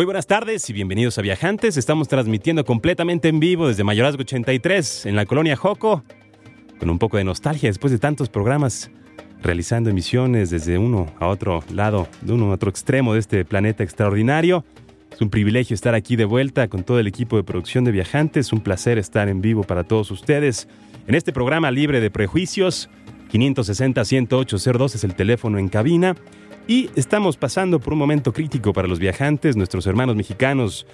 Muy buenas tardes y bienvenidos a Viajantes. Estamos transmitiendo completamente en vivo desde Mayorazgo 83 en la colonia Joco, con un poco de nostalgia después de tantos programas realizando emisiones desde uno a otro lado, de uno a otro extremo de este planeta extraordinario. Es un privilegio estar aquí de vuelta con todo el equipo de producción de Viajantes, un placer estar en vivo para todos ustedes en este programa libre de prejuicios. 560-10802 es el teléfono en cabina. Y estamos pasando por un momento crítico para los viajantes. Nuestros hermanos mexicanos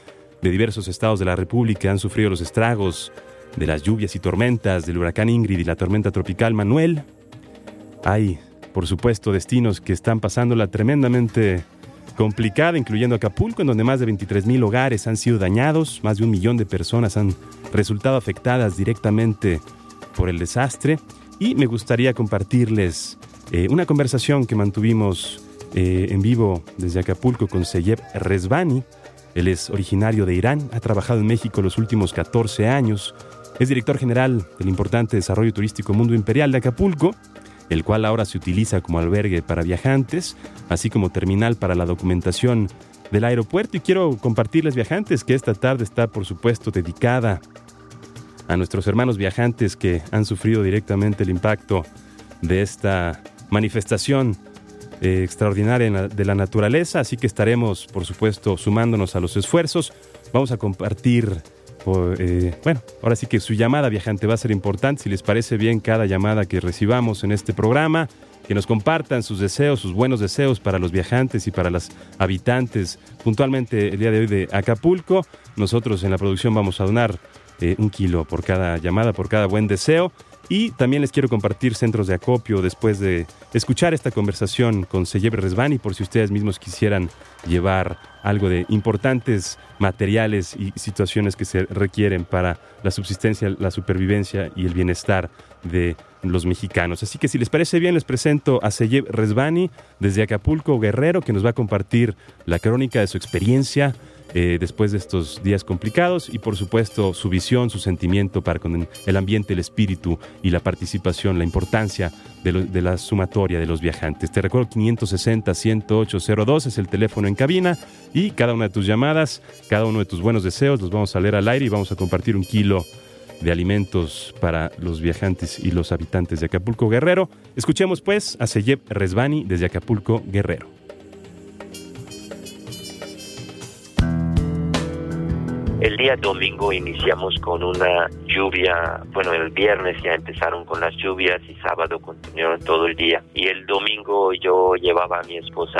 de diversos estados de la República han sufrido los estragos de las lluvias y tormentas del huracán Ingrid y la tormenta tropical Manuel. Hay, por supuesto, destinos que están pasándola tremendamente complicada, incluyendo Acapulco, en donde más de 23 mil hogares han sido dañados, más de un millón de personas han resultado afectadas directamente por el desastre. Y me gustaría compartirles eh, una conversación que mantuvimos eh, en vivo desde Acapulco con Seyeb Rezvani. Él es originario de Irán, ha trabajado en México los últimos 14 años, es director general del importante desarrollo turístico Mundo Imperial de Acapulco, el cual ahora se utiliza como albergue para viajantes, así como terminal para la documentación del aeropuerto. Y quiero compartirles viajantes que esta tarde está, por supuesto, dedicada a nuestros hermanos viajantes que han sufrido directamente el impacto de esta manifestación eh, extraordinaria de la naturaleza, así que estaremos, por supuesto, sumándonos a los esfuerzos. Vamos a compartir, eh, bueno, ahora sí que su llamada viajante va a ser importante, si les parece bien cada llamada que recibamos en este programa, que nos compartan sus deseos, sus buenos deseos para los viajantes y para las habitantes, puntualmente el día de hoy de Acapulco. Nosotros en la producción vamos a donar eh, un kilo por cada llamada, por cada buen deseo. Y también les quiero compartir centros de acopio después de escuchar esta conversación con Seyebre Resvani, por si ustedes mismos quisieran llevar algo de importantes materiales y situaciones que se requieren para la subsistencia, la supervivencia y el bienestar de los mexicanos. Así que si les parece bien, les presento a Seyeb Resvani desde Acapulco, Guerrero, que nos va a compartir la crónica de su experiencia eh, después de estos días complicados y por supuesto su visión, su sentimiento para con el ambiente, el espíritu y la participación, la importancia de, la sumatoria de los viajantes. Te recuerdo 560-10802 es el teléfono en cabina y cada una de tus llamadas, cada uno de tus buenos deseos los vamos a leer al aire y vamos a compartir un kilo de alimentos para los viajantes y los habitantes de Acapulco Guerrero. Escuchemos pues a Seyeb Resvani desde Acapulco Guerrero. El día domingo iniciamos con una lluvia, bueno, el viernes ya empezaron con las lluvias y sábado continuaron todo el día. Y el domingo yo llevaba a mi esposa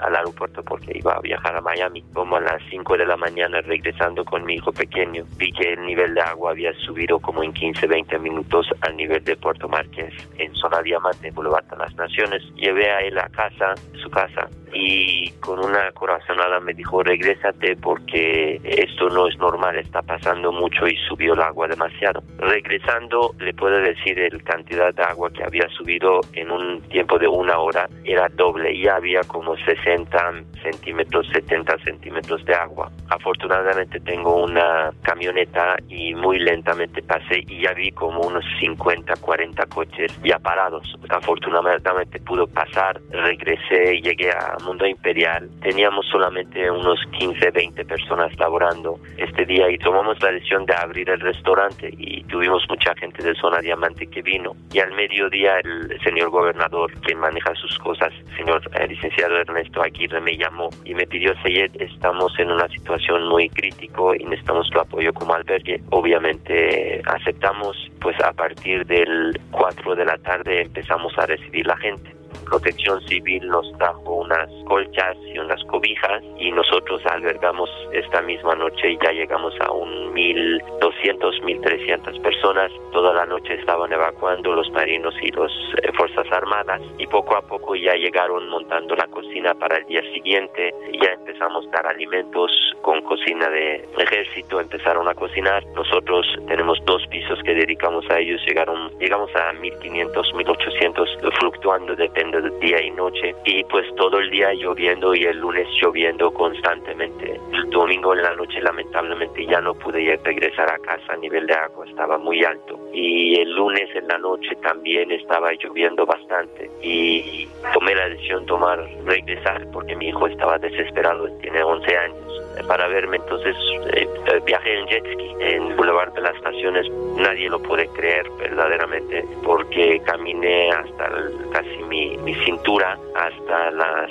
al, aeropuerto porque iba a viajar a Miami. Como a las 5 de la mañana regresando con mi hijo pequeño, vi que el nivel de agua había subido como en 15, 20 minutos al nivel de Puerto Márquez en zona Diamante, Boulevard las Naciones. Llevé a él a casa, su casa, y con una corazonada me dijo, regrésate porque esto no es normal, está pasando mucho y subió el agua demasiado. Regresando, le puedo decir el cantidad de agua que había subido en un tiempo de una hora era doble y había como 60 centímetros, 70 centímetros de agua. Afortunadamente tengo una camioneta y muy lentamente pasé y ya vi como unos 50, 40 coches ya parados. Afortunadamente pudo pasar, regresé llegué a Mundo Imperial. Teníamos solamente unos 15, 20 personas laborando este día y tomamos la decisión de abrir el restaurante y tuvimos mucha gente de zona diamante que vino. Y al mediodía el señor gobernador, quien maneja sus cosas, señor eh, licenciado Ernesto Aguirre, me llamó y me pidió, Seyed, estamos en una situación muy crítico y necesitamos tu apoyo como albergue. Obviamente aceptamos, pues a partir del 4 de la tarde empezamos a recibir la gente Protección Civil nos trajo unas colchas y unas cobijas y nosotros albergamos esta misma noche y ya llegamos a un 1.200, 1.300 personas. Toda la noche estaban evacuando los marinos y las eh, Fuerzas Armadas y poco a poco ya llegaron montando la cocina para el día siguiente. Ya empezamos a dar alimentos con cocina de ejército, empezaron a cocinar. Nosotros tenemos dos pisos que dedicamos a ellos, llegaron, llegamos a 1500, 1800, fluctuando, depende día y noche. Y pues todo el día lloviendo y el lunes lloviendo constantemente. El domingo en la noche lamentablemente ya no pude regresar a casa, a nivel de agua estaba muy alto. Y el lunes en la noche también estaba lloviendo bastante. Y tomé la decisión de tomar, regresar, porque mi hijo estaba desesperado, tiene 11 años para verme. Entonces eh, eh, viajé en jet ski en Boulevard de las Naciones. Nadie lo puede creer verdaderamente porque caminé hasta casi mi, mi cintura, hasta las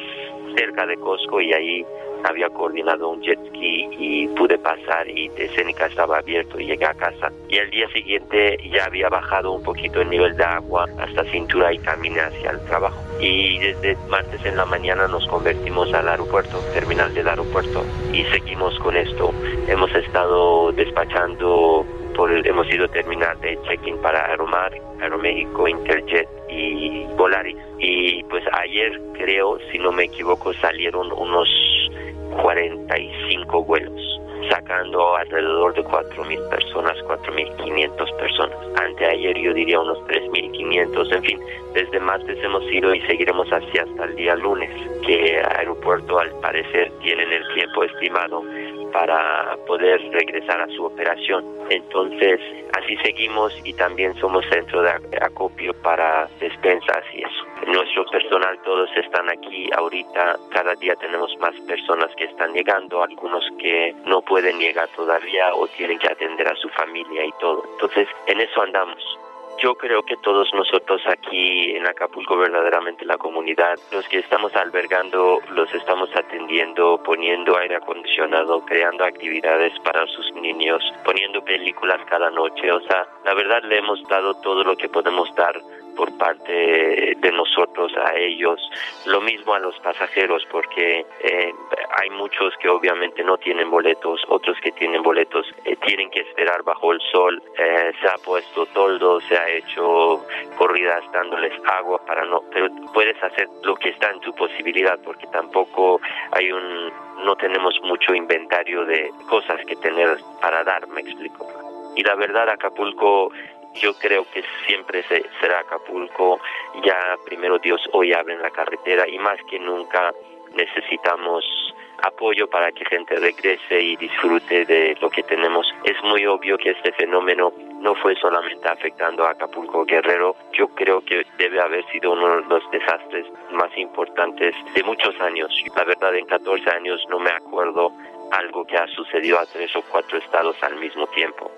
cerca de Costco y ahí había coordinado un jet ski y pude pasar y escénica estaba abierto y llegué a casa. Y el día siguiente ya había bajado un poquito el nivel de agua hasta cintura y caminé hacia el trabajo. Y desde martes en la mañana nos convertimos al aeropuerto, terminal del aeropuerto, y seguimos con esto. Hemos estado despachando por hemos ido terminar de check-in para Aeromar, Aeroméxico, Interjet y Volaris. Y pues ayer creo, si no me equivoco, salieron unos 45 vuelos, sacando alrededor de 4.000 personas, 4.500 personas. Anteayer yo diría unos 3.500, en fin, desde martes hemos ido y seguiremos así hasta el día lunes, que aeropuerto al parecer tienen el tiempo estimado para poder regresar a su operación. Entonces, así seguimos y también somos centro de acopio para despensas y eso. Nuestro personal, todos están aquí ahorita. Cada día tenemos más personas que están llegando, algunos que no pueden llegar todavía o tienen que atender a su familia y todo. Entonces, en eso andamos. Yo creo que todos nosotros aquí en Acapulco, verdaderamente la comunidad, los que estamos albergando, los estamos atendiendo, poniendo aire acondicionado, creando actividades para sus niños, poniendo películas cada noche. O sea, la verdad le hemos dado todo lo que podemos dar por parte de nosotros a ellos. Lo mismo a los pasajeros, porque eh, hay muchos que obviamente no tienen boletos, otros que tienen boletos eh, tienen que esperar bajo el sol. Eh, se ha puesto toldo, se ha hecho corridas dándoles agua para no, pero puedes hacer lo que está en tu posibilidad, porque tampoco hay un, no tenemos mucho inventario de cosas que tener para dar, me explico. Y la verdad, Acapulco yo creo que siempre será Acapulco. Ya primero Dios hoy abre la carretera y más que nunca necesitamos apoyo para que gente regrese y disfrute de lo que tenemos. Es muy obvio que este fenómeno no fue solamente afectando a Acapulco Guerrero, yo creo que debe haber sido uno de los desastres más importantes de muchos años. La verdad, en 14 años no me acuerdo algo que ha sucedido a tres o cuatro estados al mismo tiempo.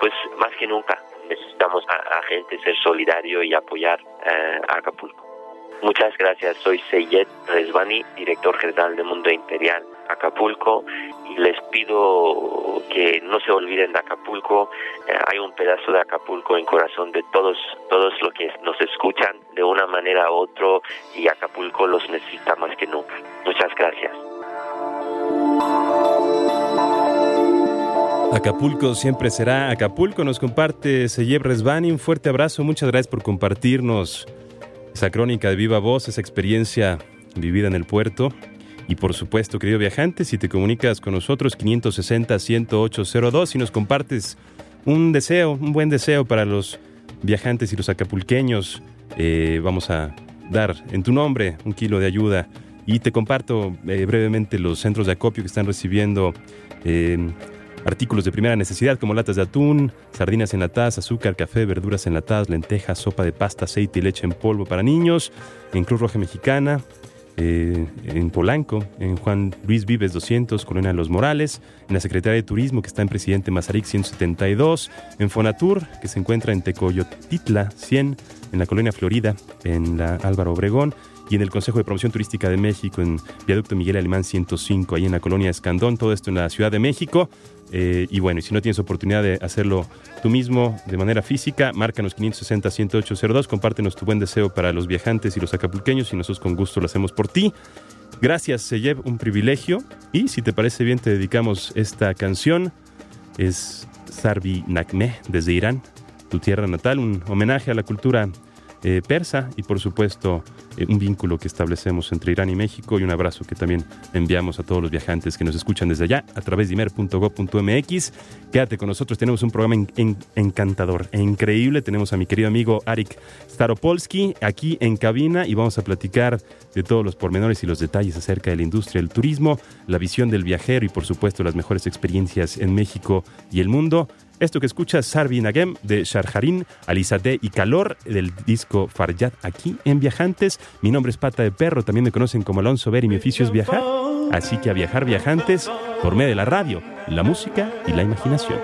Pues más que nunca necesitamos a, gente ser solidario y apoyar eh, a Acapulco. Muchas gracias, soy Seyed Resvani, director general de Mundo Imperial Acapulco, y les pido que no se olviden de Acapulco. Eh, hay un pedazo de Acapulco en corazón de todos, todos los que nos escuchan de una manera u otra, y Acapulco los necesita más que nunca. Muchas gracias. Acapulco siempre será Acapulco. Nos comparte Seyeb Resvani. Un fuerte abrazo. Muchas gracias por compartirnos esa crónica de viva voz, esa experiencia vivida en el puerto. Y por supuesto, querido viajante, si te comunicas con nosotros, 560-10802 y nos compartes un deseo, un buen deseo para los viajantes y los acapulqueños, eh, vamos a dar en tu nombre un kilo de ayuda. Y te comparto eh, brevemente los centros de acopio que están recibiendo eh, Artículos de primera necesidad como latas de atún, sardinas enlatadas, azúcar, café, verduras enlatadas, lentejas, sopa de pasta, aceite y leche en polvo para niños. En Cruz Roja Mexicana, eh, en Polanco, en Juan Luis Vives 200, Colonia Los Morales, en la Secretaría de Turismo que está en Presidente Mazarik 172, en Fonatur que se encuentra en Tecoyotitla 100, en la Colonia Florida, en la Álvaro Obregón y en el Consejo de Promoción Turística de México en Viaducto Miguel Alemán 105, ahí en la colonia Escandón, todo esto en la Ciudad de México. Eh, y bueno, y si no tienes oportunidad de hacerlo tú mismo de manera física, márcanos 560-10802, compártenos tu buen deseo para los viajantes y los acapulqueños y nosotros con gusto lo hacemos por ti. Gracias, Seyev, un privilegio. Y si te parece bien, te dedicamos esta canción. Es Sarvi Nakmeh desde Irán, tu tierra natal, un homenaje a la cultura eh, persa y por supuesto eh, un vínculo que establecemos entre Irán y México y un abrazo que también enviamos a todos los viajantes que nos escuchan desde allá a través de imer.gov.mx. Quédate con nosotros, tenemos un programa encantador e increíble. Tenemos a mi querido amigo Arik Staropolsky aquí en cabina y vamos a platicar de todos los pormenores y los detalles acerca de la industria del turismo, la visión del viajero y por supuesto las mejores experiencias en México y el mundo. Esto que escuchas, Sarvi Nagem de Sharjarin, Alizadeh y Calor del disco Faryad aquí en Viajantes. Mi nombre es Pata de Perro, también me conocen como Alonso Ver y mi oficio es viajar. Así que a viajar viajantes por medio de la radio, la música y la imaginación.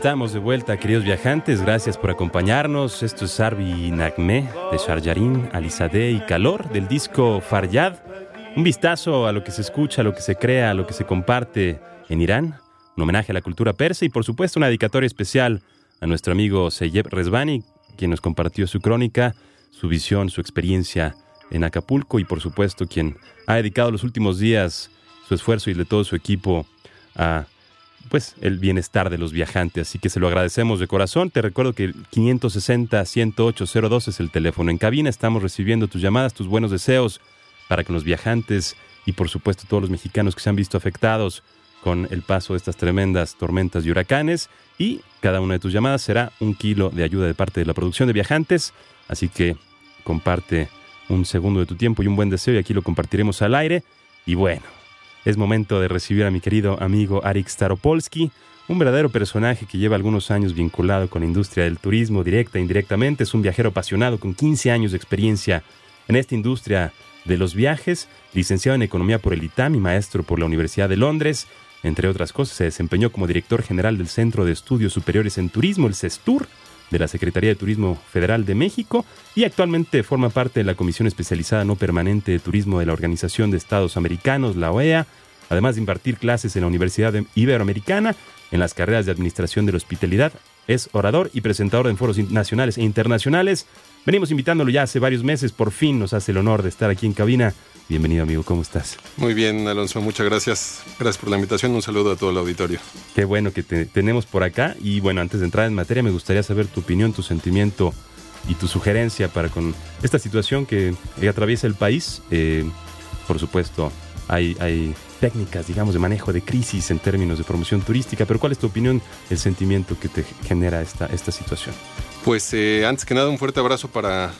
Estamos de vuelta, queridos viajantes. Gracias por acompañarnos. Esto es Sarvi Nagme de Sharjarin, Alizadeh y Calor del disco Faryad. Un vistazo a lo que se escucha, a lo que se crea, a lo que se comparte en Irán. Un homenaje a la cultura persa y, por supuesto, una dedicatoria especial a nuestro amigo Seyeb Rezvani, quien nos compartió su crónica, su visión, su experiencia en Acapulco y, por supuesto, quien ha dedicado los últimos días su esfuerzo y de todo su equipo a pues el bienestar de los viajantes. Así que se lo agradecemos de corazón. Te recuerdo que el 560-10802 es el teléfono en cabina. Estamos recibiendo tus llamadas, tus buenos deseos para que los viajantes y por supuesto todos los mexicanos que se han visto afectados con el paso de estas tremendas tormentas y huracanes. Y cada una de tus llamadas será un kilo de ayuda de parte de la producción de viajantes. Así que comparte un segundo de tu tiempo y un buen deseo y aquí lo compartiremos al aire. Y bueno, es momento de recibir a mi querido amigo Arik Staropolsky, un verdadero personaje que lleva algunos años vinculado con la industria del turismo directa e indirectamente. Es un viajero apasionado con 15 años de experiencia en esta industria de los viajes, licenciado en Economía por el ITAM y maestro por la Universidad de Londres. Entre otras cosas, se desempeñó como director general del Centro de Estudios Superiores en Turismo, el CESTUR, de la Secretaría de Turismo Federal de México y actualmente forma parte de la Comisión Especializada No Permanente de Turismo de la Organización de Estados Americanos, la OEA, además de impartir clases en la Universidad Iberoamericana en las carreras de Administración de la Hospitalidad. Es orador y presentador en foros nacionales e internacionales. Venimos invitándolo ya hace varios meses, por fin nos hace el honor de estar aquí en cabina. Bienvenido amigo, ¿cómo estás? Muy bien, Alonso, muchas gracias. Gracias por la invitación, un saludo a todo el auditorio. Qué bueno que te tenemos por acá y bueno, antes de entrar en materia me gustaría saber tu opinión, tu sentimiento y tu sugerencia para con esta situación que, atraviesa el país. Eh, por supuesto, hay, hay técnicas, digamos, de manejo de crisis en términos de promoción turística, pero ¿cuál es tu opinión, el sentimiento que te genera esta, esta situación? Pues eh, antes que nada un fuerte abrazo para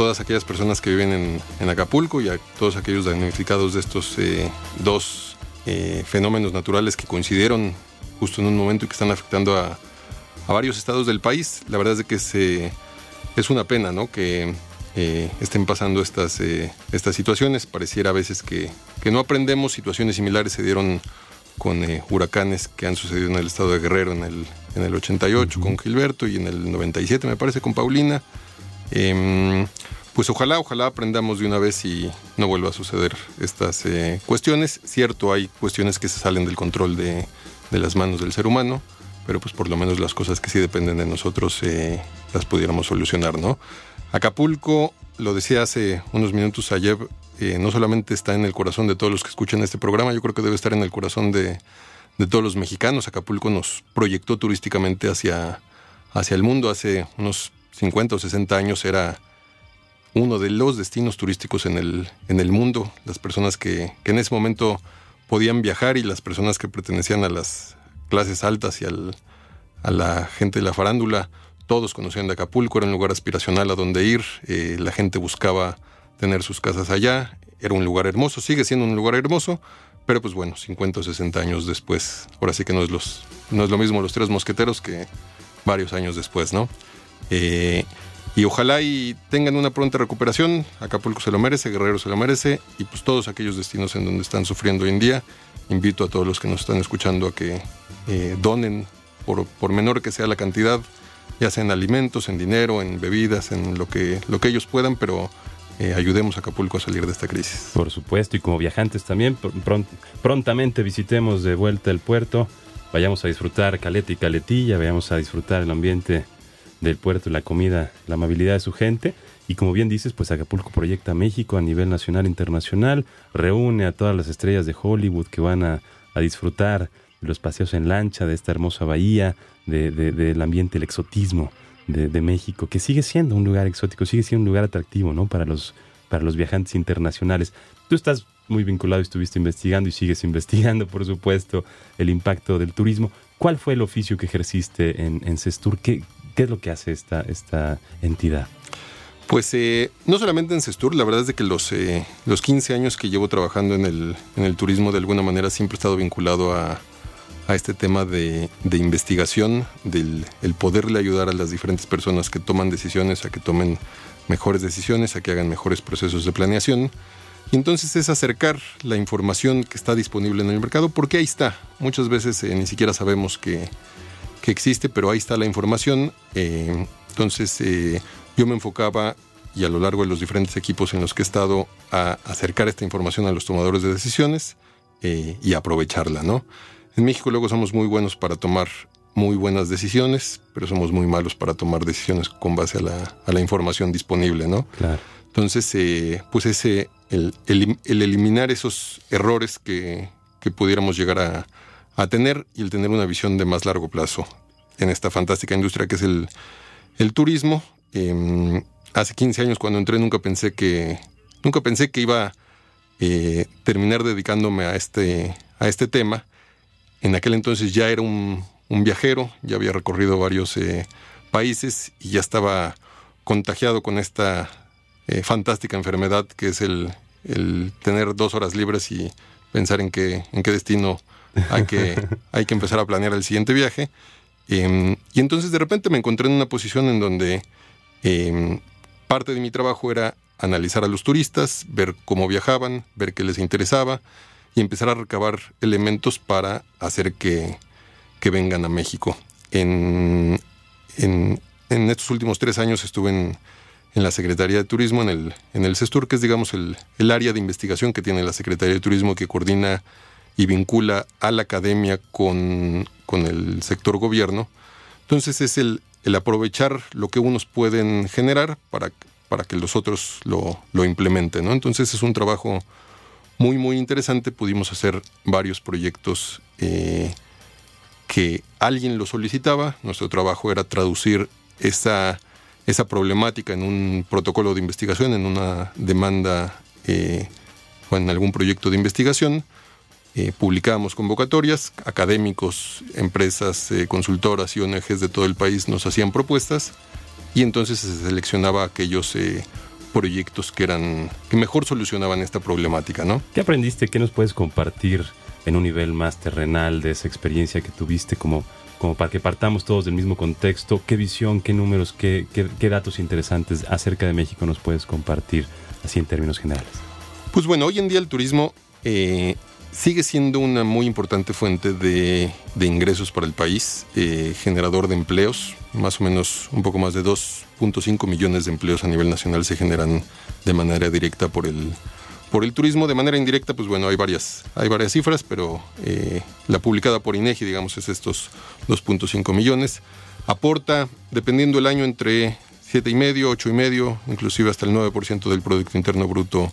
todas aquellas personas que viven en, Acapulco y a todos aquellos damnificados de estos eh, dos eh, fenómenos naturales que coincidieron justo en un momento y que están afectando a, varios estados del país. La verdad es que es, es una pena ¿no? que eh, estén pasando estas, estas situaciones. Pareciera a veces que, que, no aprendemos. Situaciones similares se dieron con huracanes que han sucedido en el estado de Guerrero en el, en el 88 con Gilberto y en el 97 me parece con Paulina. Em, pues ojalá, ojalá aprendamos de una vez y no vuelva a suceder estas eh, cuestiones. Cierto, hay cuestiones que se salen del control de, las manos del ser humano, pero pues por lo menos las cosas que sí dependen de nosotros eh, las pudiéramos solucionar, ¿no? Acapulco, lo decía hace unos minutos ayer, eh, no solamente está en el corazón de todos los que escuchan este programa, yo creo que debe estar en el corazón de, de todos los mexicanos. Acapulco nos proyectó turísticamente hacia, hacia el mundo hace unos 50 o 60 años era uno de los destinos turísticos en el, en el mundo. Las personas que, en ese momento podían viajar y las personas que pertenecían a las clases altas y al, a la gente de la farándula, todos conocían de Acapulco, era un lugar aspiracional a donde ir, eh, la gente buscaba tener sus casas allá, era un lugar hermoso, sigue siendo un lugar hermoso, pero pues bueno, 50 o 60 años después, ahora sí que no es, los, no es lo mismo los tres mosqueteros que varios años después, ¿no? Eh, y ojalá y tengan una pronta recuperación. Acapulco se lo merece, Guerrero se lo merece y pues todos aquellos destinos en donde están sufriendo hoy en día. Invito a todos los que nos están escuchando a que eh, donen, por, por, menor que sea la cantidad, ya sea en alimentos, en dinero, en bebidas, en lo que, lo que ellos puedan, pero eh, ayudemos a Acapulco a salir de esta crisis. Por supuesto, y como viajantes también, prontamente visitemos de vuelta el puerto, vayamos a disfrutar Caleta y Caletilla, vayamos a disfrutar el ambiente del puerto, la comida, la amabilidad de su gente. Y como bien dices, pues Acapulco proyecta México a nivel nacional e internacional, reúne a todas las estrellas de Hollywood que van a, disfrutar de los paseos en lancha, de esta hermosa bahía, del ambiente, el exotismo de, México, que sigue siendo un lugar exótico, sigue siendo un lugar atractivo ¿no? para, los, para los viajantes internacionales. Tú estás muy vinculado, estuviste investigando y sigues investigando, por supuesto, el impacto del turismo. ¿Cuál fue el oficio que ejerciste en, en Cestur? ¿Qué, ¿Qué es lo que hace esta, esta entidad? Pues eh, no solamente en Cestur, la verdad es de que los, eh, los 15 años que llevo trabajando en el, en el turismo de alguna manera siempre he estado vinculado a, a este tema de, de investigación, del el poderle ayudar a las diferentes personas que toman decisiones a que tomen mejores decisiones, a que hagan mejores procesos de planeación. Y entonces es acercar la información que está disponible en el mercado, porque ahí está. Muchas veces eh, ni siquiera sabemos que, que existe, pero ahí está la información. Eh, entonces eh, yo me enfocaba y a lo largo de los diferentes equipos en los que he estado a acercar esta información a los tomadores de decisiones eh, y aprovecharla, ¿no? En México luego somos muy buenos para tomar muy buenas decisiones, pero somos muy malos para tomar decisiones con base a la, a la información disponible, ¿no? Claro. Entonces, pues ese, el, el, eliminar esos errores que, que pudiéramos llegar a, a tener y el tener una visión de más largo plazo en esta fantástica industria que es el, el turismo. Em, hace 15 años cuando entré nunca pensé que nunca pensé que iba a eh, terminar dedicándome a este, a este tema. En aquel entonces ya era un, un viajero, ya había recorrido varios eh, países y ya estaba contagiado con esta eh, fantástica enfermedad que es el, el tener dos horas libres y pensar en qué, en qué destino hay que, hay que empezar a planear el siguiente viaje. Em, y entonces de repente me encontré en una posición en donde em, parte de mi trabajo era analizar a los turistas, ver cómo viajaban, ver qué les interesaba y empezar a recabar elementos para hacer que, que vengan a México. En, en, en, estos últimos tres años estuve en, en, la Secretaría de Turismo, en el, en el CESTUR, que es digamos el, el área de investigación que tiene la Secretaría de Turismo que coordina y vincula a la academia con, con el sector gobierno. Entonces es el, el, aprovechar lo que unos pueden generar para, para que los otros lo, lo implementen. ¿no? Entonces es un trabajo muy, muy interesante. Pudimos hacer varios proyectos eh, que alguien lo solicitaba. Nuestro trabajo era traducir esa, esa problemática en un protocolo de investigación, en una demanda eh, o en algún proyecto de investigación eh, publicábamos convocatorias, académicos, empresas, eh, consultoras y ONGs de todo el país nos hacían propuestas y entonces se seleccionaba aquellos eh, proyectos que eran que mejor solucionaban esta problemática, ¿no? ¿Qué aprendiste? ¿Qué nos puedes compartir en un nivel más terrenal de esa experiencia que tuviste como como para que partamos todos del mismo contexto, qué visión, qué números, qué, qué, datos interesantes acerca de México nos puedes compartir así en términos generales. Pues bueno, hoy en día el turismo eh, sigue siendo una muy importante fuente de, de ingresos para el país, eh, generador de empleos, más o menos un poco más de 2.5 millones de empleos a nivel nacional se generan de manera directa por el, por el turismo. De manera indirecta, pues bueno, hay varias, hay varias cifras, pero eh, la publicada por INEGI, digamos, es estos 2.5 millones. Aporta, dependiendo el año, entre 7,5, 8,5, inclusive hasta el 9% del Producto Interno Bruto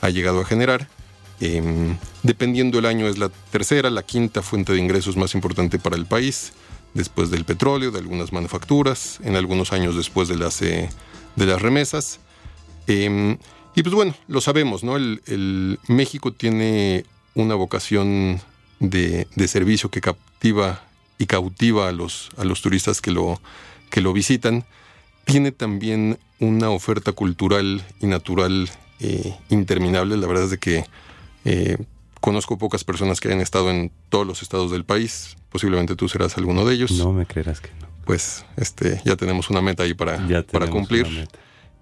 ha llegado a generar. Eh, dependiendo el año es la tercera, la quinta fuente de ingresos más importante para el país, después del petróleo, de algunas manufacturas, en algunos años después de las, eh, de las remesas. Eh, y pues bueno, lo sabemos, ¿no? El, el México tiene una vocación de, de, servicio que captiva y cautiva a los, a los turistas que lo, que lo visitan. Tiene también una oferta cultural y natural eh, interminable. La verdad es de que eh, conozco pocas personas que hayan estado en todos los estados del país. Posiblemente tú serás alguno de ellos. No me creerás que no. Pues este, ya tenemos una meta ahí para, para cumplir.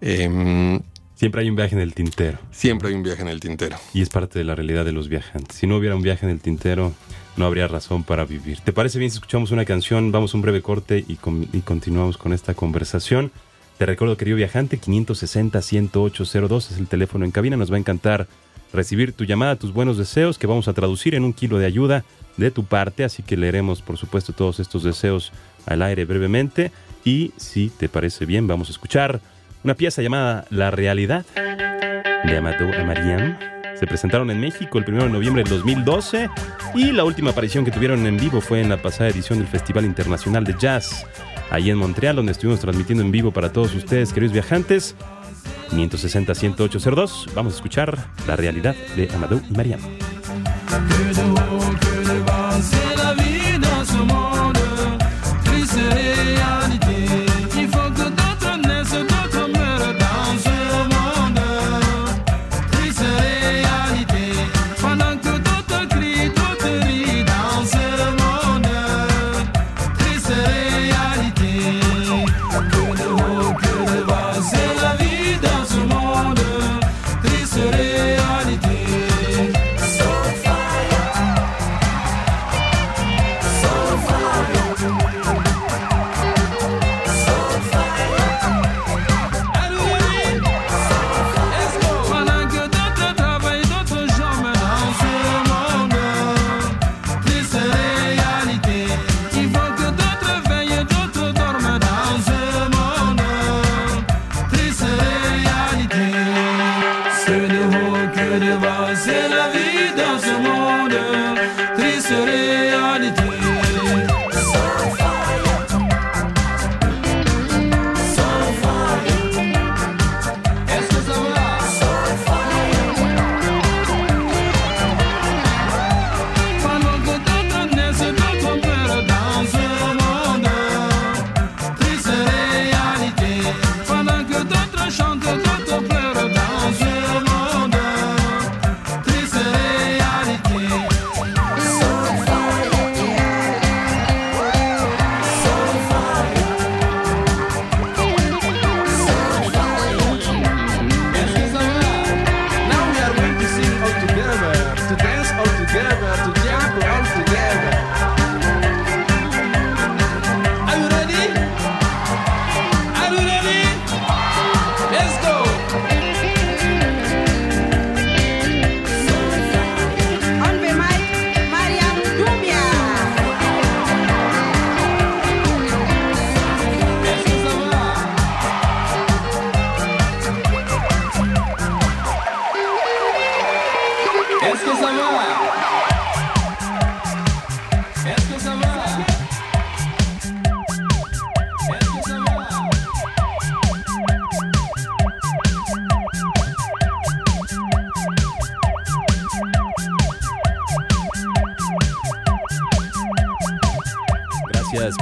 Eh, Siempre hay un viaje en el tintero. Siempre hay un viaje en el tintero. Y es parte de la realidad de los viajantes. Si no hubiera un viaje en el tintero, no habría razón para vivir. ¿Te parece bien si escuchamos una canción? Vamos a un breve corte y, con, y continuamos con esta conversación. Te recuerdo, querido viajante, 560-10802 es el teléfono en cabina. Nos va a encantar recibir tu llamada, tus buenos deseos, que vamos a traducir en un kilo de ayuda de tu parte. Así que leeremos, por supuesto, todos estos deseos al aire brevemente. Y si te parece bien, vamos a escuchar una pieza llamada La Realidad de Amadou Amariam. Se presentaron en México el 1 de noviembre del 2012 y la última aparición que tuvieron en vivo fue en la pasada edición del Festival Internacional de Jazz, ahí en Montreal, donde estuvimos transmitiendo en vivo para todos ustedes, queridos viajantes. 560-10802, vamos a escuchar La Realidad de Amadou Mariam.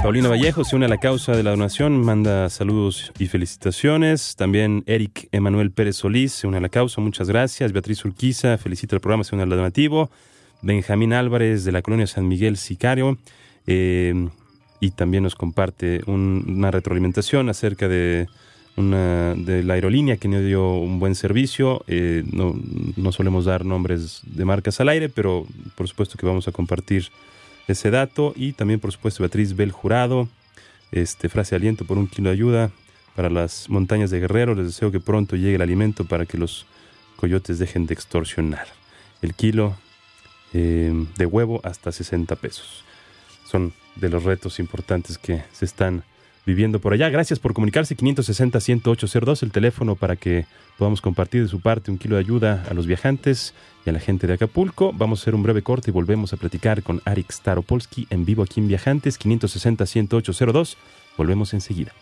Paulina Vallejo se une a la causa de la donación, manda saludos y felicitaciones. También Eric Emanuel Pérez Solís se une a la causa, muchas gracias. Beatriz Urquiza felicita el programa, se une al donativo. Benjamín Álvarez de la colonia San Miguel Sicario. Eh, y también nos comparte una retroalimentación acerca de, la aerolínea que nos dio un buen servicio. Eh, no, no solemos dar nombres de marcas al aire, pero por supuesto que vamos a compartir ese dato. Y también, por supuesto, Beatriz Bel Jurado, este, frase aliento por un kilo de ayuda para las montañas de Guerrero. Les deseo que pronto llegue el alimento para que los coyotes dejen de extorsionar. El kilo eh, de huevo hasta 60 pesos. Son de los retos importantes que se están viviendo por allá. Gracias por comunicarse. 560-10802, el teléfono para que podamos compartir de su parte un kilo de ayuda a los viajantes y a la gente de Acapulco. Vamos a hacer un breve corte y volvemos a platicar con Arik Staropolsky en vivo aquí en Viajantes. 560-10802. Volvemos enseguida.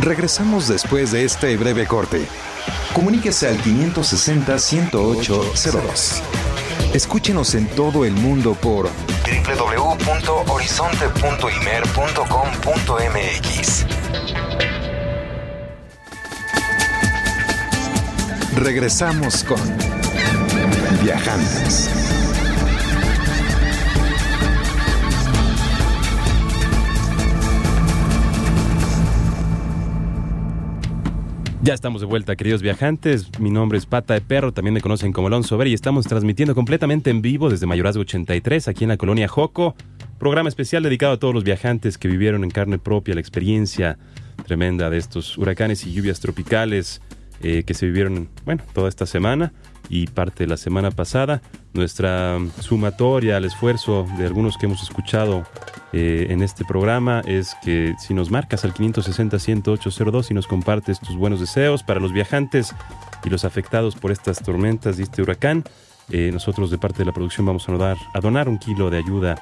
Regresamos después de este breve corte. Comuníquese al 560-10802. Escúchenos en todo el mundo por www.horizonte.imer.com.mx. Regresamos con Viajantes. Ya estamos de vuelta, queridos viajantes. Mi nombre es Pata de Perro, también me conocen como Alonso Ver y estamos transmitiendo completamente en vivo desde Mayorazgo 83, aquí en la colonia Joco. Programa especial dedicado a todos los viajantes que vivieron en carne propia la experiencia tremenda de estos huracanes y lluvias tropicales eh, que se vivieron, bueno, toda esta semana y parte de la semana pasada. Nuestra sumatoria al esfuerzo de algunos que hemos escuchado eh, en este programa es que si nos marcas al 560-10802 y nos compartes tus buenos deseos para los viajantes y los afectados por estas tormentas de este huracán, eh, nosotros de parte de la producción vamos a donar, a donar un kilo de ayuda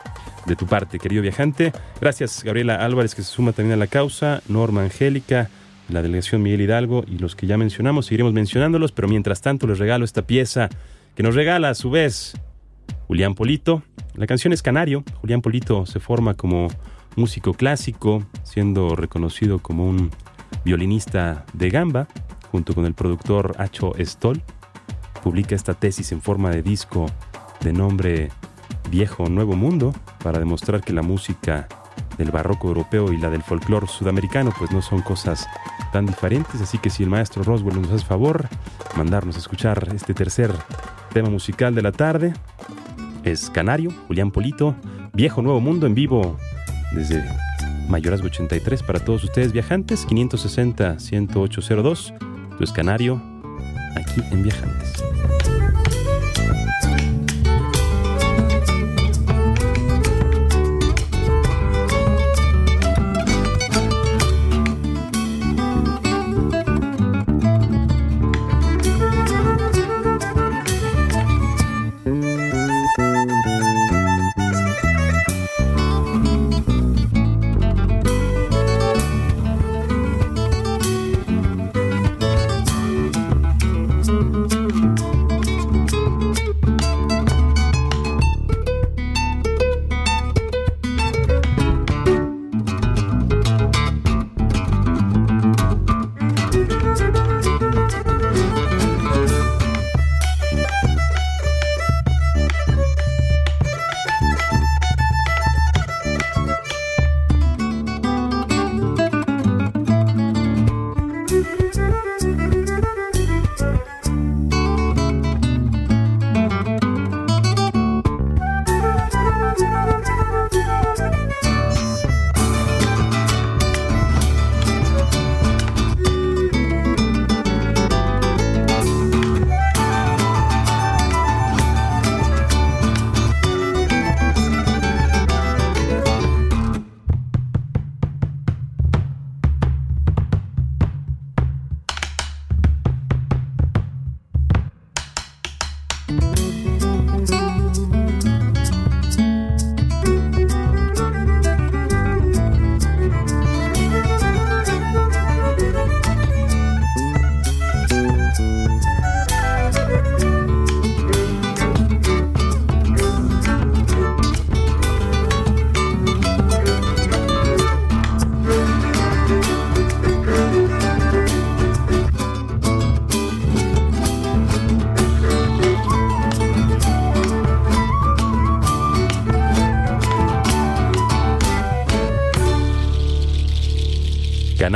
de tu parte, querido viajante. Gracias, Gabriela Álvarez, que se suma también a la causa, Norma Angélica, la delegación Miguel Hidalgo y los que ya mencionamos, seguiremos mencionándolos, pero mientras tanto les regalo esta pieza que nos regala a su vez Julián Polito. La canción es Canario. Julián Polito se forma como músico clásico, siendo reconocido como un violinista de gamba, junto con el productor Acho Stoll. Publica esta tesis en forma de disco de nombre Viejo Nuevo Mundo para demostrar que la música del barroco europeo y la del folclore sudamericano pues no son cosas tan diferentes, así que si el maestro Roswell nos hace favor mandarnos a escuchar este tercer tema musical de la tarde, es Canario, Julián Polito, Viejo Nuevo Mundo en vivo desde Mayorazgo 83 para todos ustedes viajantes, 560-10802, tu es Canario, aquí en Viajantes.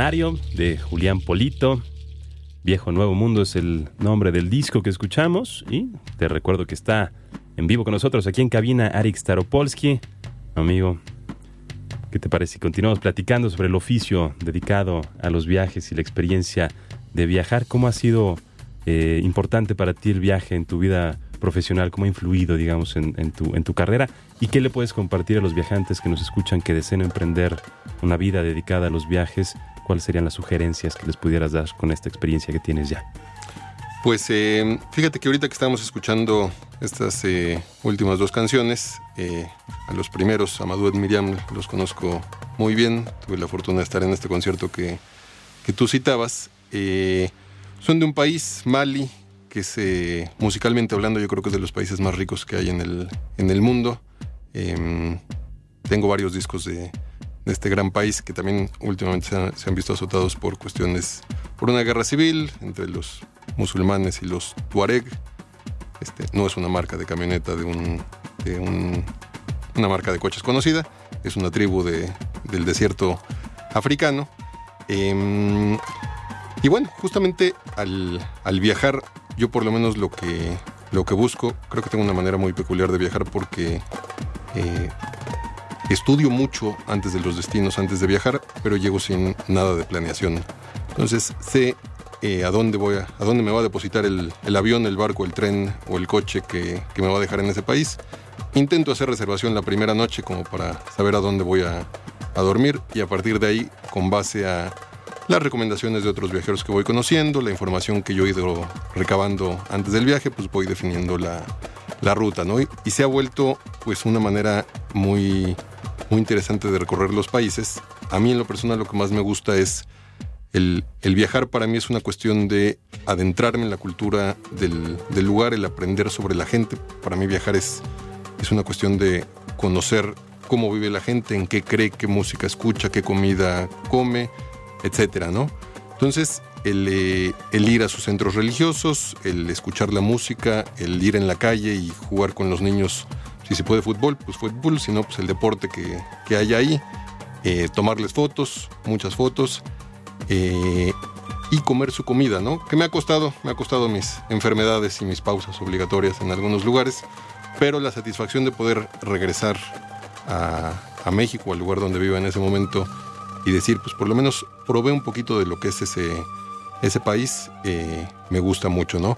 De Julián Polito. Viejo Nuevo Mundo es el nombre del disco que escuchamos y te recuerdo que está en vivo con nosotros aquí en cabina Arik Staropolsky. Amigo, ¿qué te parece si continuamos platicando sobre el oficio dedicado a los viajes y la experiencia de viajar? ¿Cómo ha sido eh, importante para ti el viaje en tu vida profesional? ¿Cómo ha influido, digamos, en, tu, en tu carrera? ¿Y qué le puedes compartir a los viajantes que nos escuchan que deseen emprender una vida dedicada a los viajes? ¿Cuáles serían las sugerencias que les pudieras dar con esta experiencia que tienes ya? Pues eh, fíjate que ahorita que estamos escuchando estas eh, últimas dos canciones, eh, a los primeros, Amadou y Miriam, los conozco muy bien. Tuve la fortuna de estar en este concierto que, que tú citabas. Son de un país, Mali, que es musicalmente hablando, yo creo que es de los países más ricos que hay en el, en el mundo. Em, tengo varios discos de, de este gran país que también últimamente se han, visto azotados por cuestiones, por una guerra civil entre los musulmanes y los tuareg. Este, no es una marca de camioneta de, un, de un, una marca de coches conocida, es una tribu de, del desierto africano. Eh, y bueno, justamente al, al, viajar, yo por lo menos lo que, lo que busco, creo que tengo una manera muy peculiar de viajar porque eh, estudio mucho antes de los destinos, antes de viajar, pero llego sin nada de planeación. Entonces sé eh, a dónde voy a, a dónde me va a depositar el, el avión, el barco, el tren o el coche que, que, me va a dejar en ese país. Intento hacer reservación la primera noche como para saber a dónde voy a, a dormir y a partir de ahí, con base a las recomendaciones de otros viajeros que voy conociendo, la información que yo he ido recabando antes del viaje, pues voy definiendo la, la ruta, ¿no? Y, y, se ha vuelto pues una manera muy, muy interesante de recorrer los países. A mí en lo personal lo que más me gusta es el, el viajar para mí es una cuestión de adentrarme en la cultura del, del, lugar, el aprender sobre la gente. Para mí viajar es, es una cuestión de conocer cómo vive la gente, en qué cree, qué música escucha, qué comida come, etcétera, ¿no? Entonces, el, eh, el, ir a sus centros religiosos, el escuchar la música, el ir en la calle y jugar con los niños, si se puede fútbol, pues fútbol, si no, pues el deporte que, que hay ahí, eh, tomarles fotos, muchas fotos, eh, y comer su comida, ¿no? Que me ha costado, me ha costado mis enfermedades y mis pausas obligatorias en algunos lugares, pero la satisfacción de poder regresar a, a México, al lugar donde vivo en ese momento, y decir, pues por lo menos probé un poquito de lo que es ese, ese país, eh, me gusta mucho, ¿no?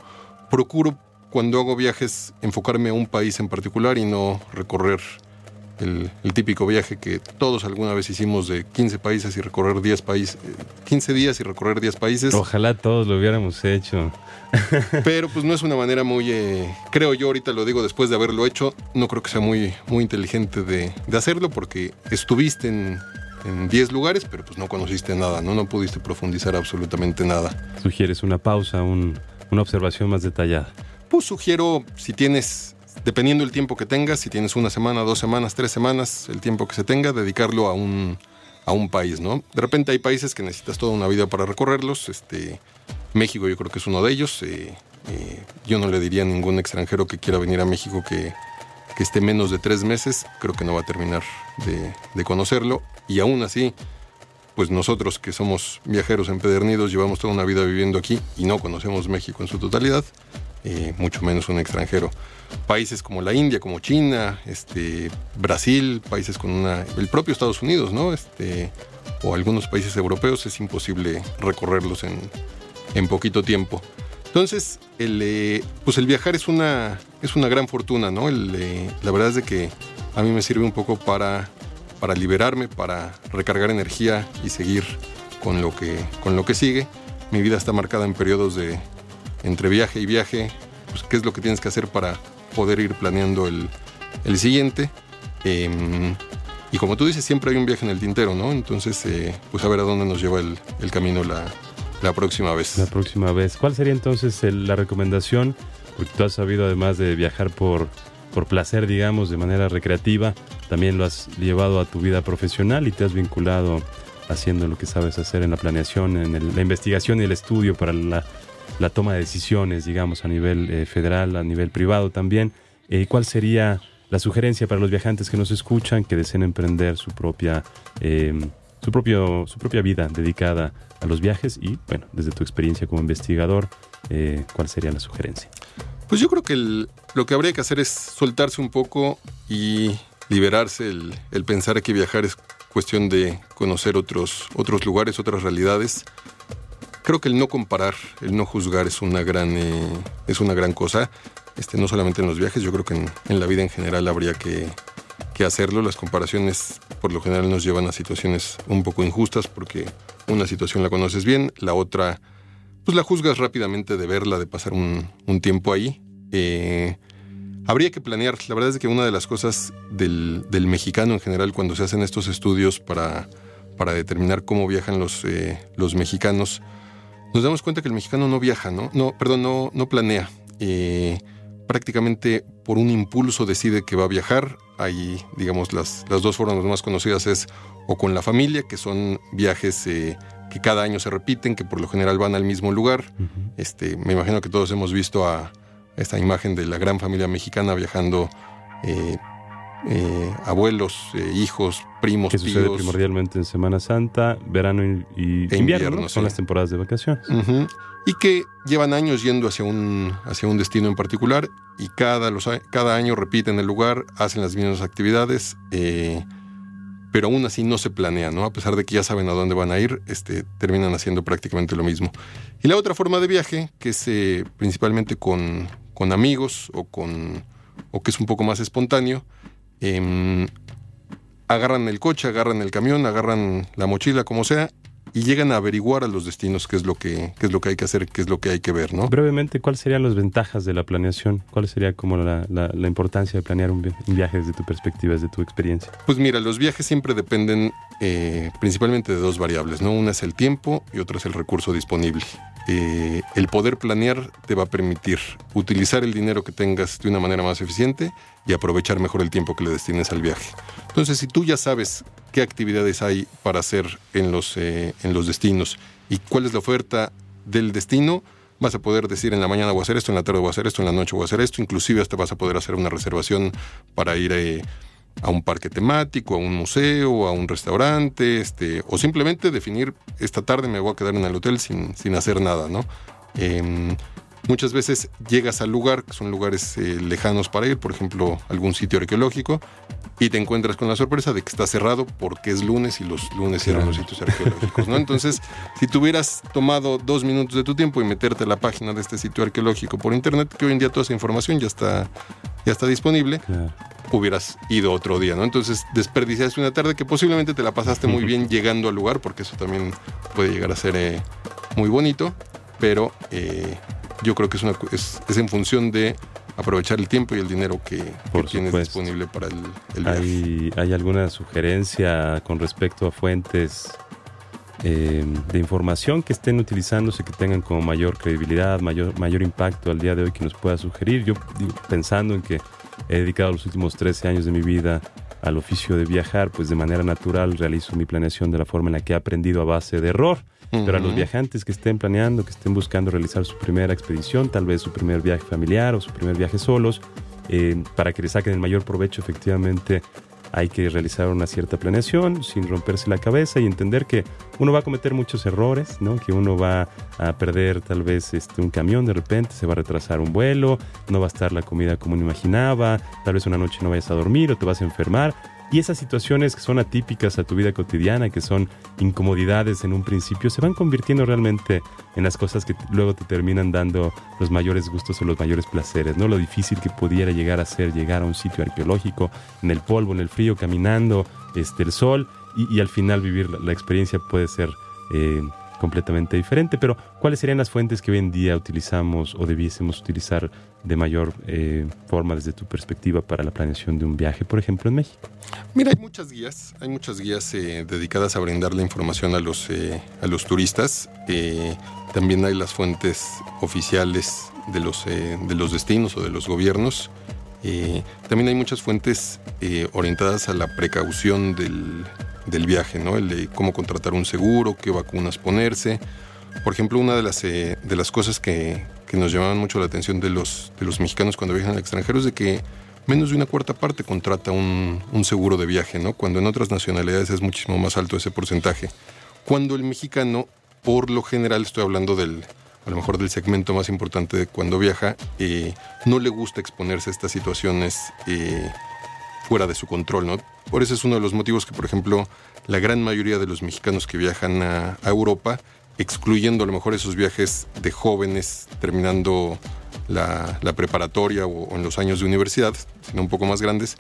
Procuro cuando hago viajes enfocarme a un país en particular y no recorrer el, el, típico viaje que todos alguna vez hicimos de 15 países y recorrer 10 países, 15 días y recorrer 10 países. Ojalá todos lo hubiéramos hecho. Pero pues no es una manera muy, eh, creo yo ahorita lo digo después de haberlo hecho, no creo que sea muy, muy inteligente de, de hacerlo porque estuviste en en 10 lugares, pero pues no conociste nada, ¿no? No pudiste profundizar absolutamente nada. ¿Sugieres una pausa, un, una observación más detallada? Pues sugiero, si tienes, dependiendo del tiempo que tengas, si tienes una semana, dos semanas, tres semanas, el tiempo que se tenga, dedicarlo a un, a un país, ¿no? De repente hay países que necesitas toda una vida para recorrerlos, este, México yo creo que es uno de ellos, eh, eh, yo no le diría a ningún extranjero que quiera venir a México que que esté menos de tres meses, creo que no va a terminar de, de, conocerlo. Y aún así, pues nosotros que somos viajeros empedernidos, llevamos toda una vida viviendo aquí y no conocemos México en su totalidad, mucho menos un extranjero. Países como la India, como China, este, Brasil, países con una... el propio Estados Unidos, ¿no? Este, o algunos países europeos es imposible recorrerlos en, en poquito tiempo. Entonces, el, eh, pues el viajar es una, es una gran fortuna, ¿no? El, eh, la verdad es de que a mí me sirve un poco para, para liberarme, para recargar energía y seguir con lo, que, con lo que sigue. Mi vida está marcada en periodos de entre viaje y viaje, pues qué es lo que tienes que hacer para poder ir planeando el, el siguiente. Eh, y como tú dices, siempre hay un viaje en el tintero, ¿no? Entonces, eh, pues a ver a dónde nos lleva el, el camino la, la próxima vez. La próxima vez. ¿Cuál sería entonces la recomendación? Porque tú has sabido, además de viajar por, por placer, digamos, de manera recreativa, también lo has llevado a tu vida profesional y te has vinculado haciendo lo que sabes hacer en la planeación, en el, la investigación y el estudio para la, la, toma de decisiones, digamos, a nivel eh, federal, a nivel privado también. Eh, ¿Cuál sería la sugerencia para los viajantes que nos escuchan, que deseen emprender su propia... Eh, su, propio, su propia vida dedicada a los viajes y, bueno, desde tu experiencia como investigador, eh, ¿cuál sería la sugerencia? Pues yo creo que lo que habría que hacer es soltarse un poco y liberarse el, el, pensar que viajar es cuestión de conocer otros, otros lugares, otras realidades. Creo que el no comparar, el no juzgar es una gran, eh, es una gran cosa. Este, no solamente en los viajes, yo creo que en, la vida en general habría que, que hacerlo. Las comparaciones por lo general nos llevan a situaciones un poco injustas porque una situación la conoces bien, la otra pues la juzgas rápidamente de verla, de pasar un, un tiempo ahí. Eh, habría que planear. La verdad es que una de las cosas del, del, mexicano en general cuando se hacen estos estudios para, para determinar cómo viajan los, eh, los mexicanos, nos damos cuenta que el mexicano no viaja, ¿no? No, perdón, no, no planea. Eh, prácticamente por un impulso decide que va a viajar. Hay, digamos, las, las dos formas más conocidas es o con la familia, que son viajes eh, que cada año se repiten, que por lo general van al mismo lugar. Uh -huh. este, me imagino que todos hemos visto a esta imagen de la gran familia mexicana viajando, eh, eh, abuelos, eh, hijos, primos, que tíos. sucede primordialmente en Semana Santa, verano y, y E invierno, invierno, ¿no? son sí. las temporadas de vacaciones. Uh -huh. Y que llevan años yendo hacia un, hacia un destino en particular y cada, los, cada año repiten el lugar, hacen las mismas actividades, eh, pero aún así no se planea, ¿no? A pesar de que ya saben a dónde van a ir, este, terminan haciendo prácticamente lo mismo. Y la otra forma de viaje, que es principalmente con, con amigos o, con, o que es un poco más espontáneo, em, agarran el coche, agarran el camión, agarran la mochila, como sea, y llegan a averiguar a los destinos qué es lo que, qué es lo que hay que hacer, qué es lo que hay que ver, ¿no? Brevemente, ¿cuáles serían las ventajas de la planeación? ¿Cuál sería como la, la- la importancia de planear un viaje desde tu perspectiva, desde tu experiencia? Pues mira, los viajes siempre dependen eh, principalmente de dos variables, ¿no? Una es el tiempo y otra es el recurso disponible. Eh, el poder planear te va a permitir utilizar el dinero que tengas de una manera más eficiente y aprovechar mejor el tiempo que le destines al viaje. Entonces, si tú ya sabes qué actividades hay para hacer en los, eh, en los destinos y cuál es la oferta del destino, vas a poder decir en la mañana voy a hacer esto, en la tarde voy a hacer esto, en la noche voy a hacer esto, inclusive hasta vas a poder hacer una reservación para ir eh, a un parque temático, a un museo, a un restaurante, este, o simplemente definir esta tarde me voy a quedar en el hotel sin, sin hacer nada, ¿no? Em, muchas veces llegas al lugar, que son lugares eh, lejanos para ir, por ejemplo, algún sitio arqueológico, y te encuentras con la sorpresa de que está cerrado porque es lunes y los lunes cierran los sitios arqueológicos, ¿no? Entonces, si tú hubieras tomado dos minutos de tu tiempo y meterte a la página de este sitio arqueológico por internet, que hoy en día toda esa información ya está, ya está disponible, Claro. hubieras ido otro día, ¿no? Entonces desperdiciaste una tarde que posiblemente te la pasaste muy bien llegando al lugar, porque eso también puede llegar a ser eh, muy bonito, pero eh, yo creo que es, una, es, es en función de aprovechar el tiempo y el dinero que, tienes disponible para el, el viaje. ¿Hay, ¿Hay alguna sugerencia con respecto a fuentes eh, de información que estén utilizándose, que tengan como mayor credibilidad, mayor, mayor impacto al día de hoy que nos pueda sugerir? Yo digo, pensando en que he dedicado los últimos 13 años de mi vida al oficio de viajar, pues de manera natural realizo mi planeación de la forma en la que he aprendido a base de error. Pero a los viajantes que estén planeando, que estén buscando realizar su primera expedición, tal vez su primer viaje familiar o su primer viaje solos, eh, para que le saquen el mayor provecho, efectivamente hay que realizar una cierta planeación sin romperse la cabeza y entender que uno va a cometer muchos errores, ¿no? que uno va a perder tal vez este, un camión de repente, se va a retrasar un vuelo, no va a estar la comida como uno imaginaba, tal vez una noche no vayas a dormir o te vas a enfermar. Y esas situaciones que son atípicas a tu vida cotidiana, que son incomodidades en un principio, se van convirtiendo realmente en las cosas que luego te terminan dando los mayores gustos o los mayores placeres, ¿no? Lo difícil que pudiera llegar a ser llegar a un sitio arqueológico, en el polvo, en el frío, caminando, este, el sol, y, al final vivir la, la experiencia puede ser eh, completamente diferente. Pero, ¿cuáles serían las fuentes que hoy en día utilizamos o debiésemos utilizar de mayor eh, forma desde tu perspectiva para la planeación de un viaje, por ejemplo, en México? Mira, hay muchas guías, hay muchas guías eh, dedicadas a brindar la información a los, eh, a los turistas. También hay las fuentes oficiales de los, de los destinos o de los gobiernos. También hay muchas fuentes orientadas a la precaución del, del viaje, ¿no? El de cómo contratar un seguro, qué vacunas ponerse. Por ejemplo, una de las, eh, de las cosas que, que nos llamaban mucho la atención de los, de los mexicanos cuando viajan al extranjero es de que menos de una cuarta parte contrata un, un seguro de viaje, ¿no? Cuando en otras nacionalidades es muchísimo más alto ese porcentaje. Cuando el mexicano, por lo general, estoy hablando del, a lo mejor del segmento más importante de cuando viaja, eh, no le gusta exponerse a estas situaciones eh, fuera de su control, ¿no? Por eso es uno de los motivos que, por ejemplo, la gran mayoría de los mexicanos que viajan a, Europa, excluyendo a lo mejor esos viajes de jóvenes terminando la, preparatoria o, en los años de universidad, sino un poco más grandes,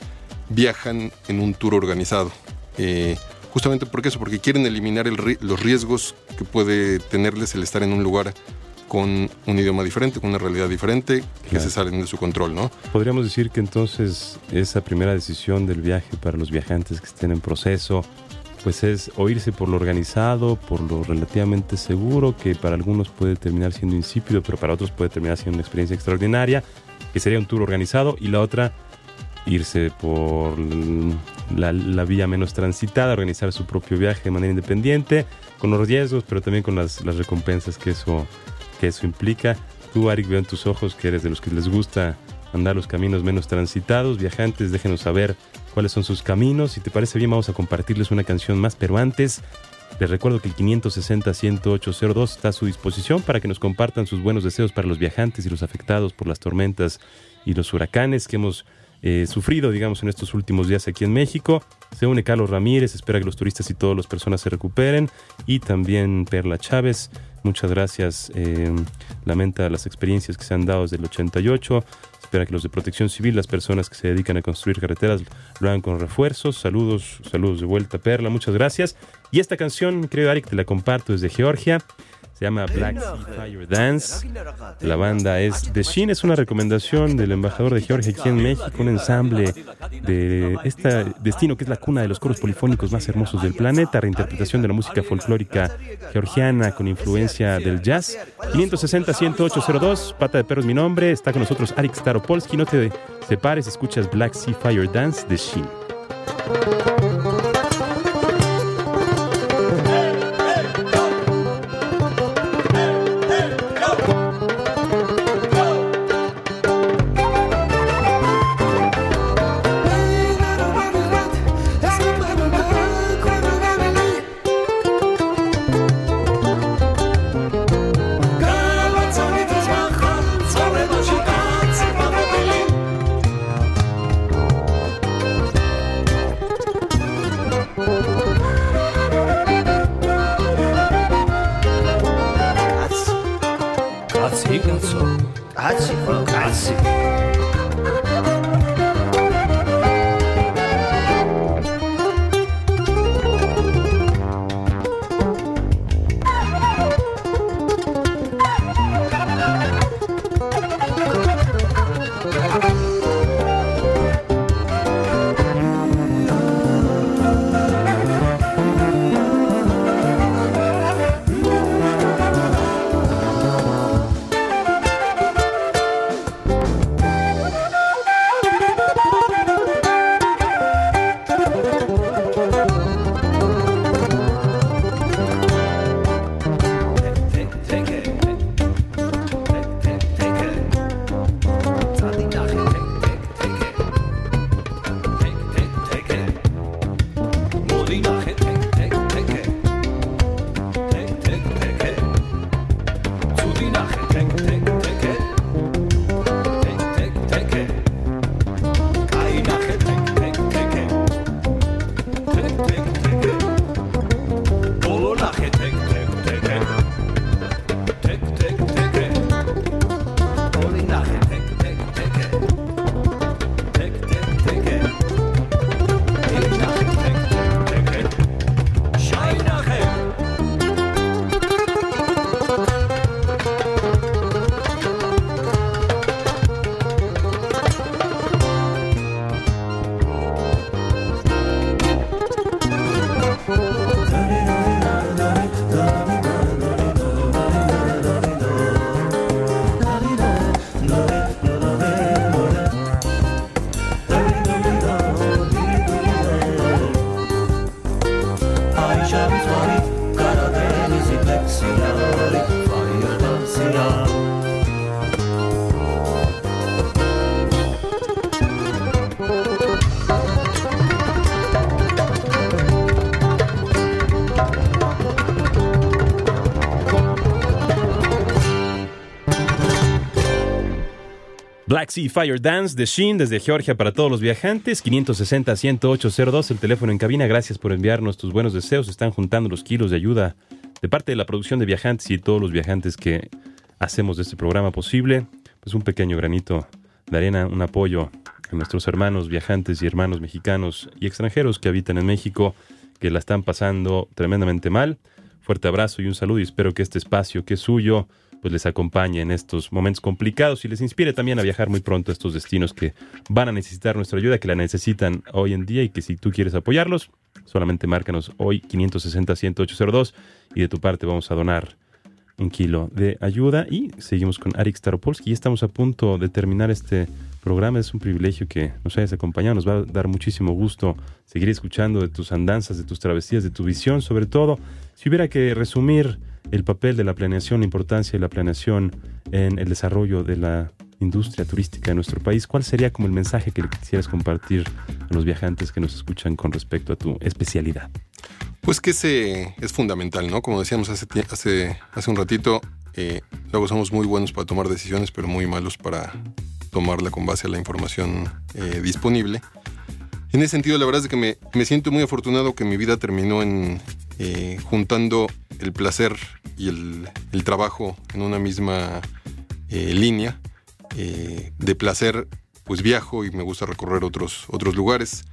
viajan en un tour organizado. Eh, justamente porque eso, porque quieren eliminar los riesgos que puede tenerles el estar en un lugar con un idioma diferente, con una realidad diferente, que Claro. se salen de su control, ¿no? Podríamos decir que entonces esa primera decisión del viaje para los viajantes que estén en proceso, pues es o irse por lo organizado, por lo relativamente seguro, que para algunos puede terminar siendo insípido, pero para otros puede terminar siendo una experiencia extraordinaria, que sería un tour organizado, y la otra, irse por la, la vía menos transitada, organizar su propio viaje de manera independiente, con los riesgos, pero también con las, las recompensas que eso, que eso implica. Tú, Arik, veo en tus ojos que eres de los que les gusta andar los caminos menos transitados. Viajantes, déjenos saber cuáles son sus caminos. Si te parece bien, vamos a compartirles una canción más, pero antes... Les recuerdo que el 560-10802 está a su disposición para que nos compartan sus buenos deseos para los viajantes y los afectados por las tormentas y los huracanes que hemos eh, sufrido, digamos, en estos últimos días aquí en México. Se une Carlos Ramírez, espera que los turistas y todas las personas se recuperen. Y también Perla Chávez, muchas gracias. eh, lamenta las experiencias que se han dado desde el 88. Espera que los de protección civil, las personas que se dedican a construir carreteras, lo hagan con refuerzos. Saludos, saludos de vuelta, Perla, muchas gracias. Y esta canción, creo, Arik, te la comparto desde Georgia. Se llama Black Sea Fire Dance. La banda es The Shin, es una recomendación del embajador de Georgia aquí en México, un ensamble de este destino que es la cuna de los coros polifónicos más hermosos del planeta, reinterpretación de la música folclórica georgiana con influencia del jazz. 560-10802, Pata de Perro es mi nombre, está con nosotros Arik Staropolsky, no te separes, escuchas Black Sea Fire Dance de Shin. Sea Fire Dance de Shin desde Georgia para todos los viajantes. 560-10802, el teléfono en cabina. Gracias por enviarnos tus buenos deseos. Están juntando los kilos de ayuda de parte de la producción de viajantes y todos los viajantes que hacemos de este programa posible. Pues un pequeño granito de arena, un apoyo a nuestros hermanos viajantes y hermanos mexicanos y extranjeros que habitan en México, que la están pasando tremendamente mal. Fuerte abrazo y un saludo y espero que este espacio que es suyo pues les acompañe en estos momentos complicados y les inspire también a viajar muy pronto a estos destinos que van a necesitar nuestra ayuda, que la necesitan hoy en día y que si tú quieres apoyarlos, solamente márcanos hoy 560-10802 y de tu parte vamos a donar un kilo de ayuda y seguimos con Arik Staropolsky. Ya estamos a punto de terminar este programa. Es un privilegio que nos hayas acompañado. Nos va a dar muchísimo gusto seguir escuchando de tus andanzas, de tus travesías, de tu visión, sobre todo. Si hubiera que resumir el papel de la planeación, la importancia de la planeación en el desarrollo de la industria turística de nuestro país, ¿cuál sería como el mensaje que quisieras compartir a los viajantes que nos escuchan con respecto a tu especialidad? Pues que ese es fundamental, ¿no? Como decíamos hace, hace, hace un ratito, eh, luego somos muy buenos para tomar decisiones, pero muy malos para tomarla con base a la información eh, disponible. En ese sentido, la verdad es que me, me siento muy afortunado que mi vida terminó en, eh, juntando el placer y el, trabajo en una misma eh, línea. Eh, de placer, pues viajo y me gusta recorrer otros, otros lugares.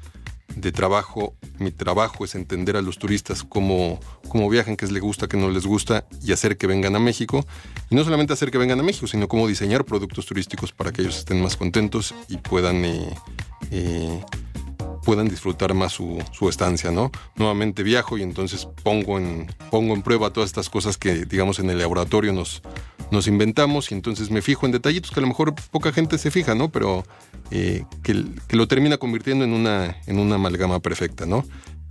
De trabajo, mi trabajo es entender a los turistas cómo, cómo viajan, qué les gusta, qué no les gusta y hacer que vengan a México. Y no solamente hacer que vengan a México, sino cómo diseñar productos turísticos para que ellos estén más contentos y puedan puedan disfrutar más su, estancia, ¿no? Nuevamente viajo y entonces pongo en, pongo en prueba todas estas cosas que, digamos, en el laboratorio nos, nos inventamos y entonces me fijo en detallitos que a lo mejor poca gente se fija, ¿no? Pero eh, que, lo termina convirtiendo en una, en una amalgama perfecta, ¿no?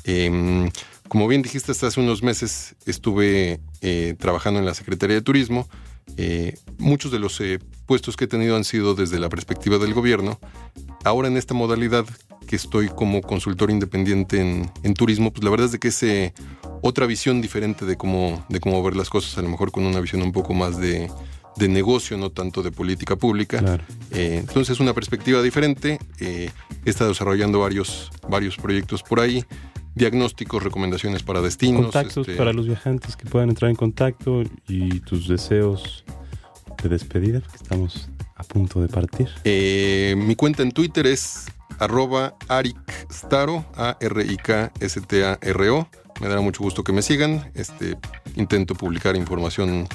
Em, como bien dijiste, hasta hace unos meses estuve eh, trabajando en la Secretaría de Turismo. Eh, muchos de los puestos que he tenido han sido desde la perspectiva del gobierno. Ahora en esta modalidad que estoy como consultor independiente en, turismo, pues la verdad es de que es eh, otra visión diferente de cómo, de cómo ver las cosas, a lo mejor con una visión un poco más de, negocio, no tanto de política pública. Eh, entonces es una perspectiva diferente. Eh, he estado desarrollando varios, varios proyectos por ahí. Diagnósticos, recomendaciones para destinos. Contactos este para los viajantes que puedan entrar en contacto y tus deseos de despedida, que estamos a punto de partir. mi cuenta en Twitter es arroba arikstaro, A-R-I-K-S-T-A-R-O. Me dará mucho gusto que me sigan. Este, intento publicar información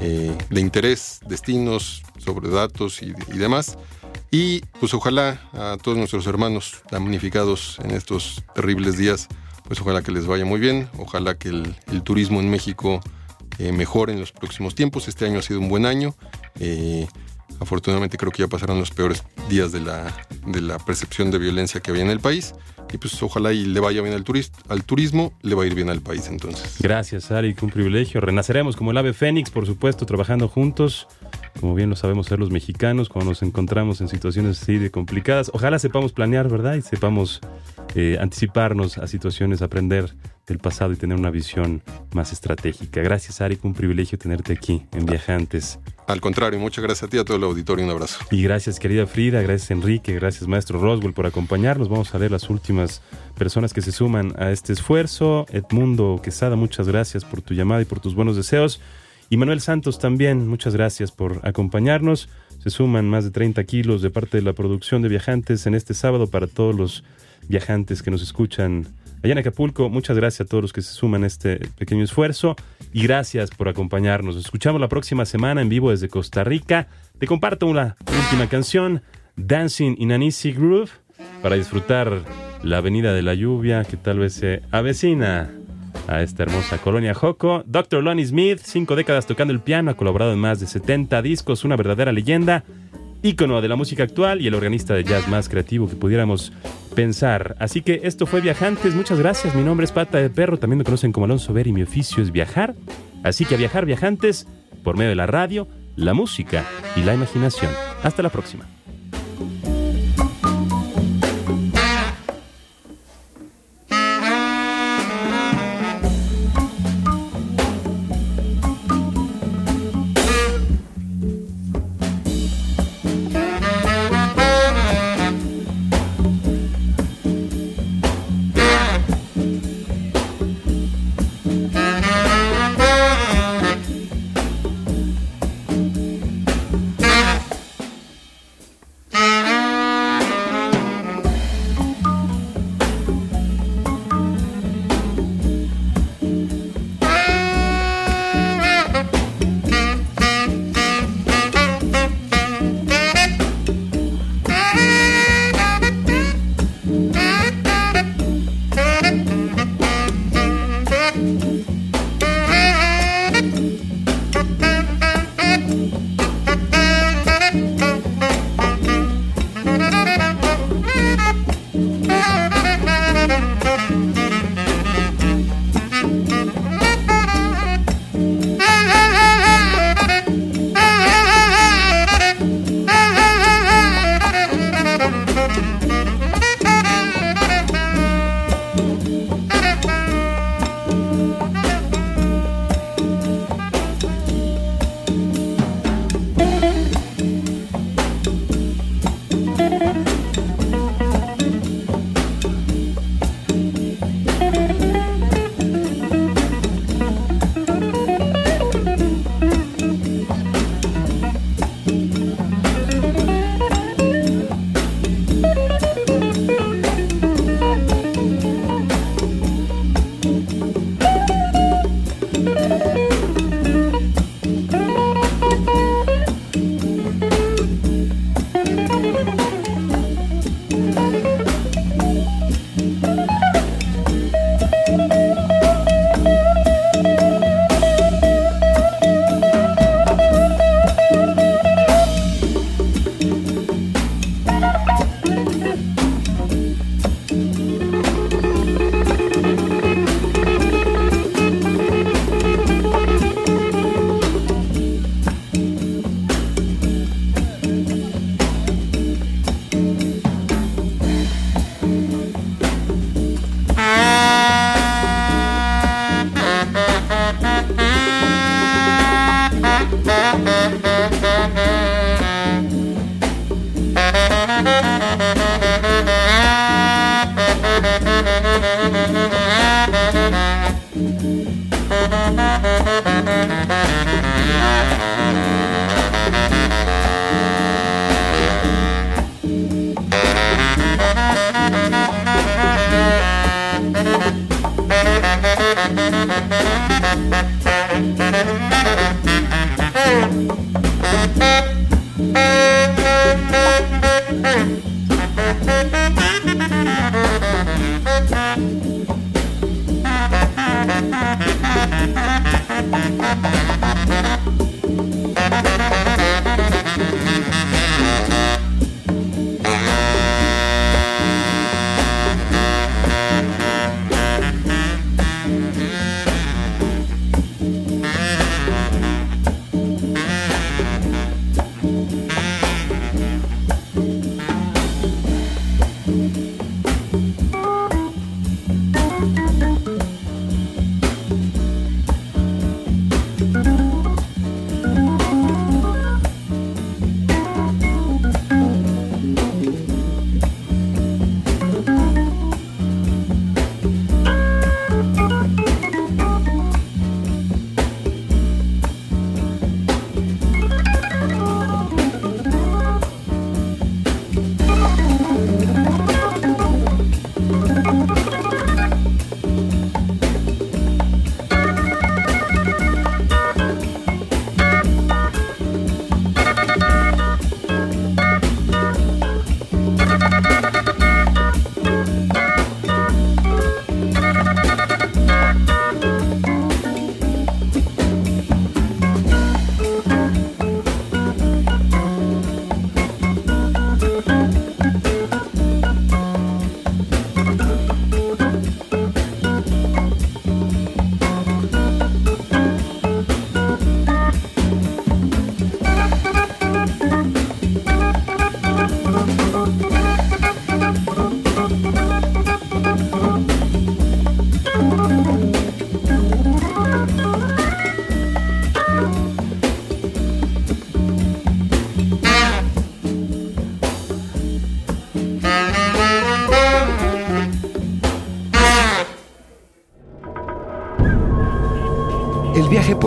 eh, de interés, destinos, sobre datos y, demás. Y pues ojalá a todos nuestros hermanos damnificados en estos terribles días, pues ojalá que les vaya muy bien, ojalá que el, turismo en México eh, mejore en los próximos tiempos. Este año ha sido un buen año. Eh, Afortunadamente creo que ya pasaron los peores días de la, de la percepción de violencia que había en el país. Y pues ojalá y le vaya bien al, al turismo, le va a ir bien al país entonces. Gracias, Ari, un privilegio. Renaceremos como el ave fénix, por supuesto, trabajando juntos, como bien lo sabemos ser los mexicanos, cuando nos encontramos en situaciones así de complicadas. Ojalá sepamos planear, ¿verdad? Y sepamos eh, anticiparnos a situaciones, aprender del pasado y tener una visión más estratégica. Gracias, Ari, un privilegio tenerte aquí en Viajantes. Al contrario, muchas gracias a ti, a todo el auditorio, un abrazo. Y gracias, querida Frida, gracias, Enrique, gracias, maestro Roswell, por acompañarnos. Vamos a ver las últimas personas que se suman a este esfuerzo. Edmundo Quesada, muchas gracias por tu llamada y por tus buenos deseos. Y Manuel Santos también, muchas gracias por acompañarnos. Se suman más de 30 kilos de parte de la producción de viajantes en este sábado para todos los viajantes que nos escuchan allá en Acapulco. Muchas gracias a todos los que se suman a este pequeño esfuerzo y gracias por acompañarnos. Nos escuchamos la próxima semana en vivo desde Costa Rica. Te comparto una última canción, Dancing in an Easy Groove, para disfrutar la avenida de la lluvia que tal vez se avecina a esta hermosa colonia Joco. Dr. Lonnie Smith, cinco décadas tocando el piano, ha colaborado en más de 70 discos, una verdadera leyenda ícono de la música actual y el organista de jazz más creativo que pudiéramos pensar. Así que esto fue Viajantes, muchas gracias. Mi nombre es Pata de Perro, también me conocen como Alonso Ver y mi oficio es viajar. Así que a viajar viajantes por medio de la radio, la música y la imaginación. Hasta la próxima.